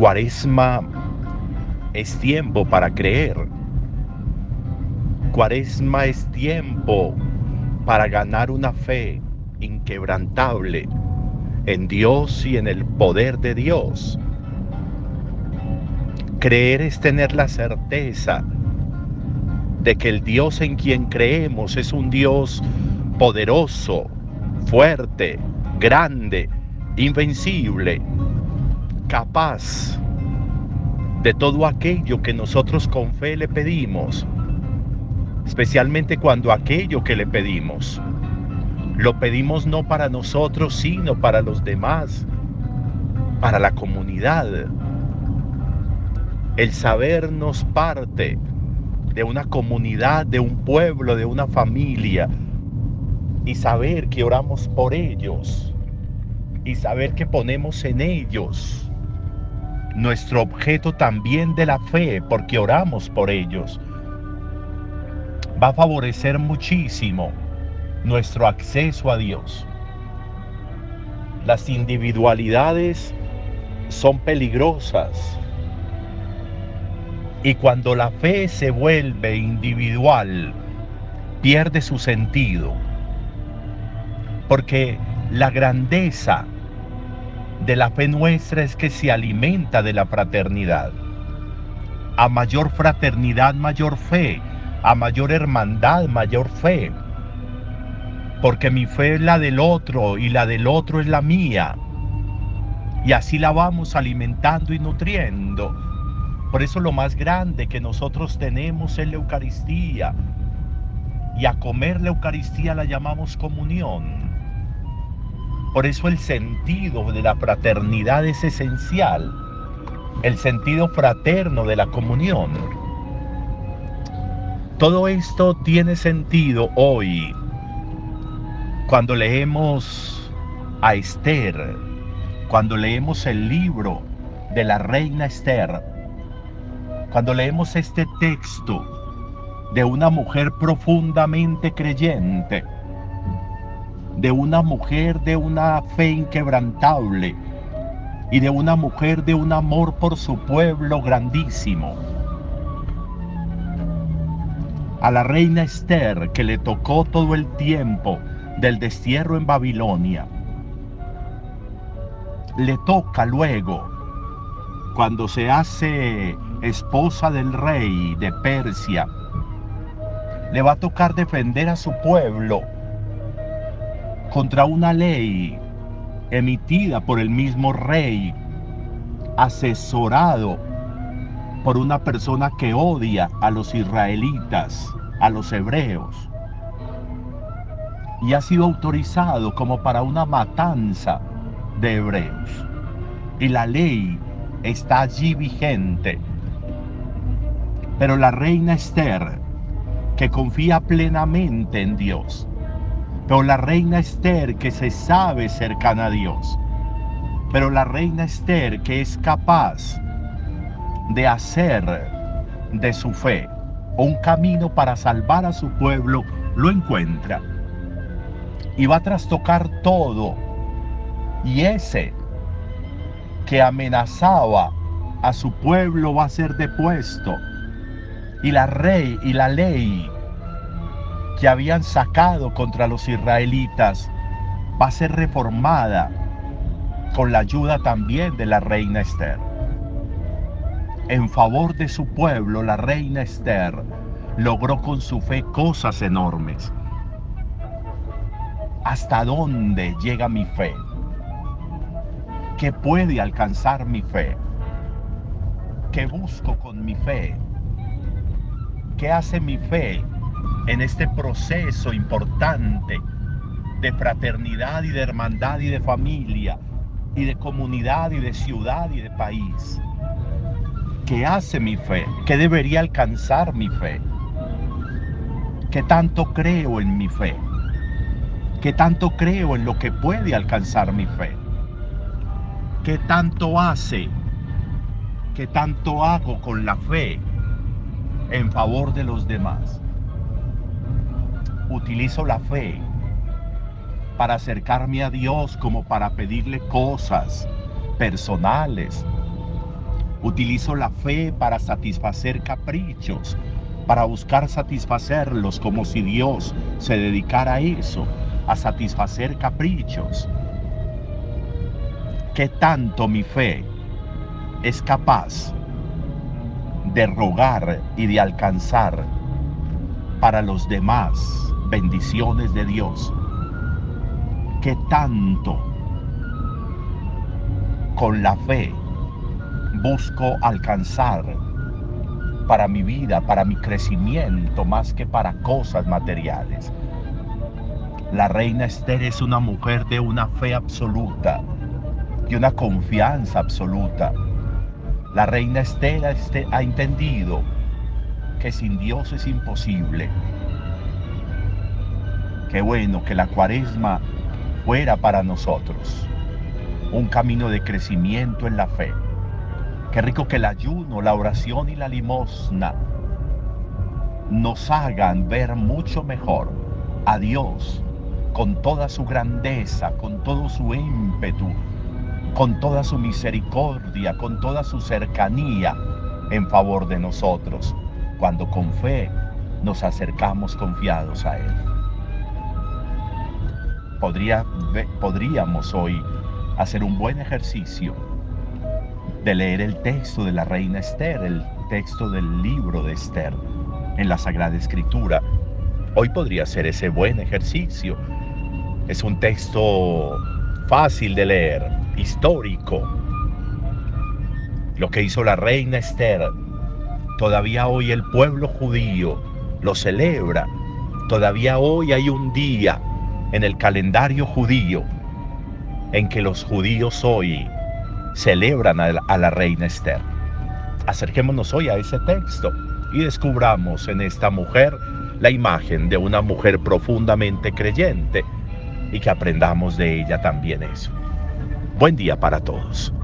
Cuaresma es tiempo para creer. Cuaresma es tiempo para ganar una fe inquebrantable en Dios y en el poder de Dios. Creer es tener la certeza de que el Dios en quien creemos es un Dios poderoso, fuerte, grande, invencible, capaz de todo aquello que nosotros con fe le pedimos, especialmente cuando aquello que le pedimos lo pedimos no para nosotros, sino para los demás, para la comunidad. El sabernos parte de una comunidad, de un pueblo, de una familia, y saber que oramos por ellos, y saber que ponemos en ellos nuestro objeto también de la fe, porque oramos por ellos, va a favorecer muchísimo nuestro acceso a Dios. Las individualidades son peligrosas y cuando la fe se vuelve individual, pierde su sentido. Porque la grandeza de la fe nuestra es que se alimenta de la fraternidad. A mayor fraternidad, mayor fe. A mayor hermandad, mayor fe. Porque mi fe es la del otro y la del otro es la mía. Y así la vamos alimentando y nutriendo. Por eso lo más grande que nosotros tenemos es la Eucaristía. Y a comer la Eucaristía la llamamos comunión. Por eso el sentido de la fraternidad es esencial, el sentido fraterno de la comunión. Todo esto tiene sentido hoy cuando leemos a Esther, cuando leemos el libro de la reina Esther, cuando leemos este texto de una mujer profundamente creyente, de una mujer de una fe inquebrantable y de una mujer de un amor por su pueblo grandísimo. A la reina Esther, que le tocó todo el tiempo del destierro en Babilonia, le toca luego, cuando se hace esposa del rey de Persia, le va a tocar defender a su pueblo contra una ley emitida por el mismo rey, asesorado por una persona que odia a los israelitas, a los hebreos, y ha sido autorizado como para una matanza de hebreos. Y la ley está allí vigente. Pero la reina Esther, que confía plenamente en Dios, pero la reina Esther que se sabe cercana a Dios. Pero la reina Esther que es capaz de hacer de su fe un camino para salvar a su pueblo, lo encuentra. Y va a trastocar todo. Y ese que amenazaba a su pueblo va a ser depuesto. Y la rey y la ley que habían sacado contra los israelitas va a ser reformada con la ayuda también de la reina Esther. En favor de su pueblo, la reina Esther logró con su fe cosas enormes. ¿Hasta dónde llega mi fe? ¿Qué puede alcanzar mi fe? ¿Qué busco con mi fe? ¿Qué hace mi fe en este proceso importante de fraternidad y de hermandad y de familia y de comunidad y de ciudad y de país. ¿Qué hace mi fe? ¿Qué debería alcanzar mi fe? ¿Qué tanto creo en mi fe? ¿Qué tanto creo en lo que puede alcanzar mi fe? ¿Qué tanto hace? ¿Qué tanto hago con la fe en favor de los demás? Utilizo la fe para acercarme a Dios como para pedirle cosas personales Utilizo la fe para satisfacer caprichos, para buscar satisfacerlos como si Dios se dedicara a eso, a satisfacer caprichos. ¿Qué tanto mi fe es capaz de rogar y de alcanzar para los demás bendiciones de Dios? ¿Qué tanto con la fe busco alcanzar para mi vida, para mi crecimiento, más que para cosas materiales. La reina Esther es una mujer de una fe absoluta y una confianza absoluta. La reina Esther ha entendido que sin Dios es imposible. Qué bueno que la cuaresma fuera para nosotros un camino de crecimiento en la fe. Qué rico que el ayuno, la oración y la limosna nos hagan ver mucho mejor a Dios con toda su grandeza, con todo su ímpetu, con toda su misericordia, con toda su cercanía en favor de nosotros, cuando con fe nos acercamos confiados a Él. Podría, podríamos hoy hacer un buen ejercicio de leer el texto de la reina Esther, el texto del libro de Esther en la Sagrada Escritura. Hoy podría ser ese buen ejercicio. Es un texto fácil de leer, histórico. Lo que hizo la reina Esther, todavía hoy el pueblo judío lo celebra. Todavía hoy hay un día en el calendario judío en que los judíos hoy celebran a la, reina Esther. Acerquémonos hoy a ese texto y descubramos en esta mujer la imagen de una mujer profundamente creyente y que aprendamos de ella también eso. Buen día para todos.